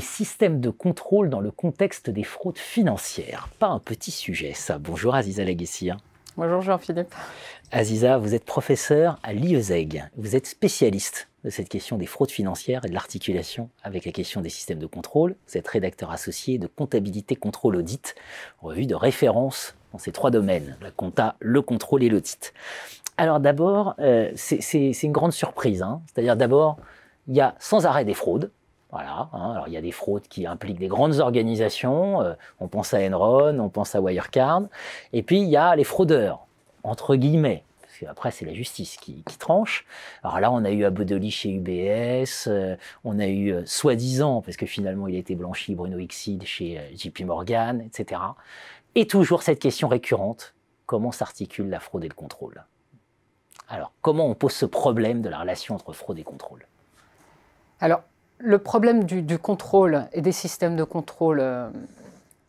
systèmes de contrôle dans le contexte des fraudes financières. Pas un petit sujet, ça. Bonjour Aziza Laguessia. Bonjour Jean-Philippe. Aziza, vous êtes professeur à l'IESEG. Vous êtes spécialiste de cette question des fraudes financières et de l'articulation avec la question des systèmes de contrôle. Vous êtes rédacteur associé de comptabilité, contrôle, audit, revue de référence dans ces trois domaines, la compta, le contrôle et l'audit. Alors d'abord, euh, c'est une grande surprise. Hein. C'est-à-dire d'abord, il y a sans arrêt des fraudes. Voilà. Hein. Alors il y a des fraudes qui impliquent des grandes organisations. Euh, on pense à Enron, on pense à Wirecard. Et puis il y a les fraudeurs, entre guillemets. Parce qu'après, c'est la justice qui, tranche. Alors là, on a eu Abodoli chez UBS, euh, on a eu, soi-disant, parce que finalement il a été blanchi, Bruno Xid chez JP Morgan, etc. Et toujours cette question récurrente, comment s'articule la fraude et le contrôle? Alors, comment on pose ce problème de la relation entre fraude et contrôle? Alors, le problème du, contrôle et des systèmes de contrôle euh,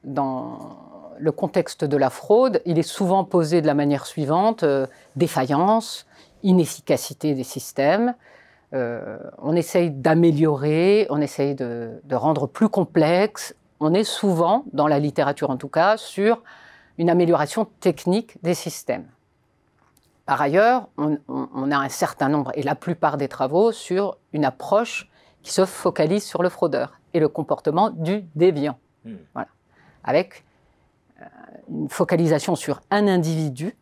dans le contexte de la fraude, il est souvent posé de la manière suivante euh, défaillance, inefficacité des systèmes. Euh, on essaye d'améliorer, on essaye de, de, rendre plus complexe. On est souvent, dans la littérature en tout cas, sur une amélioration technique des systèmes. Par ailleurs, on, a un certain nombre, et la plupart des travaux, sur une approche qui se focalise sur le fraudeur et le comportement du déviant. Hmm. Voilà. Avec euh, une focalisation sur un individu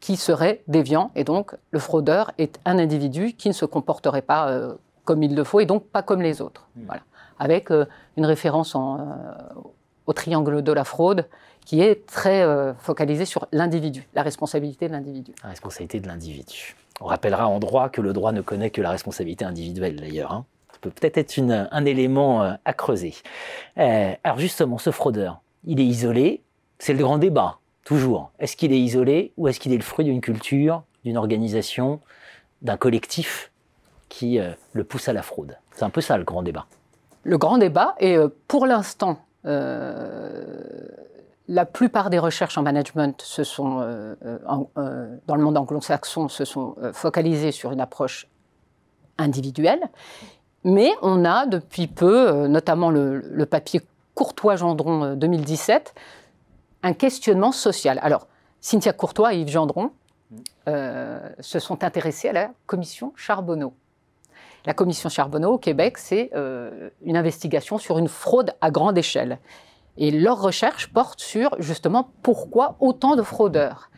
qui serait déviant, et donc le fraudeur est un individu qui ne se comporterait pas euh, comme il le faut, et donc pas comme les autres. Hmm. Voilà. Avec euh, une référence au triangle de la fraude, qui est très focalisé sur l'individu, la responsabilité de l'individu. La responsabilité de l'individu. On rappellera en droit que le droit ne connaît que la responsabilité individuelle d'ailleurs. Hein. Ça peut peut-être être, un élément euh, à creuser. Euh, alors justement, ce fraudeur, il est isolé, c'est le grand débat, toujours. Est-ce qu'il est isolé ou est-ce qu'il est le fruit d'une culture, d'une organisation, d'un collectif qui le pousse à la fraude? C'est un peu ça le grand débat. Le grand débat, et pour l'instant, la plupart des recherches en management se sont, euh, euh, euh, dans le monde anglo-saxon se sont focalisées sur une approche individuelle, mais on a depuis peu, notamment le, papier Courtois-Gendron 2017, un questionnement social. Alors, Cynthia Courtois et Yves Gendron se sont intéressés à la commission Charbonneau. La commission Charbonneau au Québec, c'est une investigation sur une fraude à grande échelle. Et leur recherche porte sur justement pourquoi autant de fraudeurs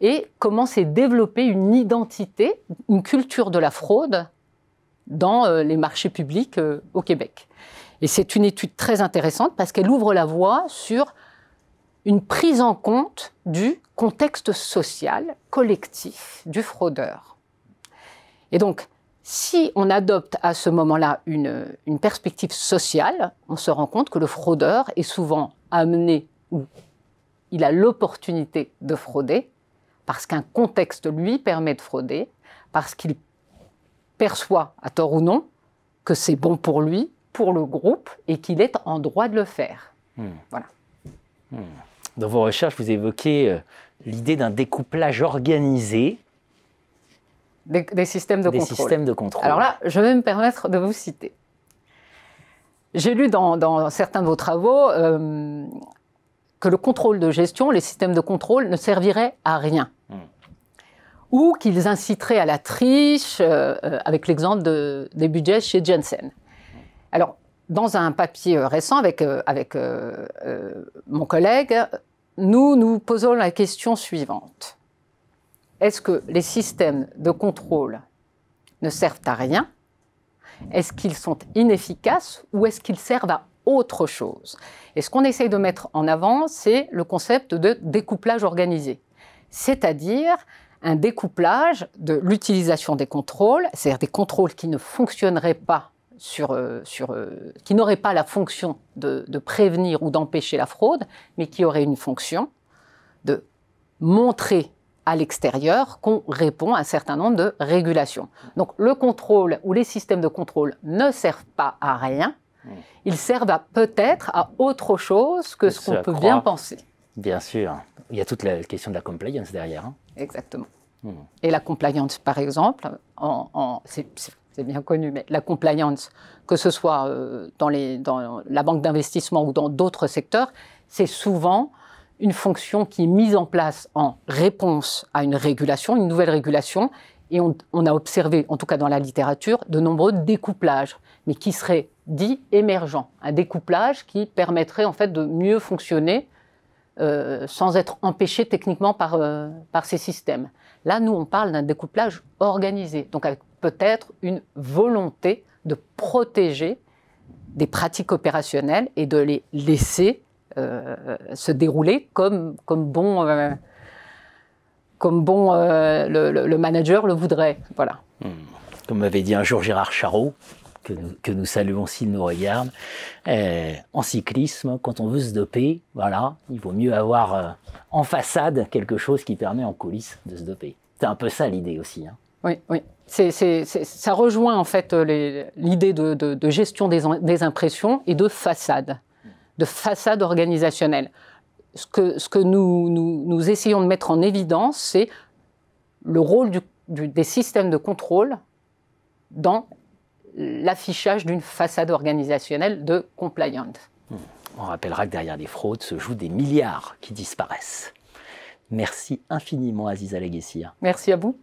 et comment s'est développée une identité, une culture de la fraude dans euh, les marchés publics euh, au Québec. Et c'est une étude très intéressante parce qu'elle ouvre la voie sur une prise en compte du contexte social collectif du fraudeur. Et donc, si on adopte à ce moment-là une, perspective sociale, on se rend compte que le fraudeur est souvent amené ou il a l'opportunité de frauder parce qu'un contexte lui permet de frauder, parce qu'il perçoit, à tort ou non, que c'est bon pour lui, pour le groupe, et qu'il est en droit de le faire. Hmm. Voilà. Hmm. Dans vos recherches, vous évoquez euh, l'idée d'un découplage organisé des, systèmes de des contrôle. systèmes de contrôle. Alors là, je vais me permettre de vous citer. J'ai lu dans, certains de vos travaux euh, que le contrôle de gestion, les systèmes de contrôle ne serviraient à rien. Hmm. Ou qu'ils inciteraient à la triche, euh, euh, avec l'exemple de, des budgets chez Jensen. Alors, dans un papier récent avec, avec mon collègue, nous nous posons la question suivante est-ce que les systèmes de contrôle ne servent à rien? Est-ce qu'ils sont inefficaces ou est-ce qu'ils servent à autre chose? Et ce qu'on essaye de mettre en avant, c'est le concept de découplage organisé, c'est-à-dire un découplage de l'utilisation des contrôles, c'est-à-dire des contrôles qui ne fonctionneraient pas euh, euh, qui n'auraient pas la fonction de, de prévenir ou d'empêcher la fraude, mais qui auraient une fonction de montrer à l'extérieur qu'on répond à un certain nombre de régulations. Donc le contrôle ou les systèmes de contrôle ne servent pas à rien, hmm. ils servent à peut-être à autre chose que ce qu'on peut bien penser. Bien sûr. Il y a toute la question de la compliance derrière. Hein. Exactement. Hmm. Et la compliance, par exemple, en, c'est bien connu, mais la compliance, que ce soit euh, dans, les, dans la banque d'investissement ou dans d'autres secteurs, c'est souvent une fonction qui est mise en place en réponse à une régulation, une nouvelle régulation, et on, a observé, en tout cas dans la littérature, de nombreux découplages, mais qui seraient dits émergents. Un découplage qui permettrait en fait de mieux fonctionner euh, sans être empêché techniquement par, euh, par ces systèmes. Là, nous, on parle d'un découplage organisé, donc avec peut-être une volonté de protéger des pratiques opérationnelles et de les laisser se dérouler comme, comme bon, euh, comme bon euh, le, manager le voudrait. Voilà. Hmm. Comme m'avait dit un jour Gérard Charot, que nous, que nous saluons s'il nous regarde, en cyclisme, quand on veut se doper, voilà, il vaut mieux avoir en façade quelque chose qui permet en coulisses de se doper. C'est un peu ça l'idée aussi. Hein. Oui, oui. C'est, ça rejoint en fait l'idée de, de, gestion des, des, impressions et de façade de façade organisationnelle. Ce que, ce que nous, nous, essayons de mettre en évidence, c'est le rôle des systèmes de contrôle dans l'affichage d'une façade organisationnelle de compliance. Hmm. On rappellera que derrière les fraudes se jouent des milliards qui disparaissent. Merci infiniment Aziza Leguessir. Merci à vous.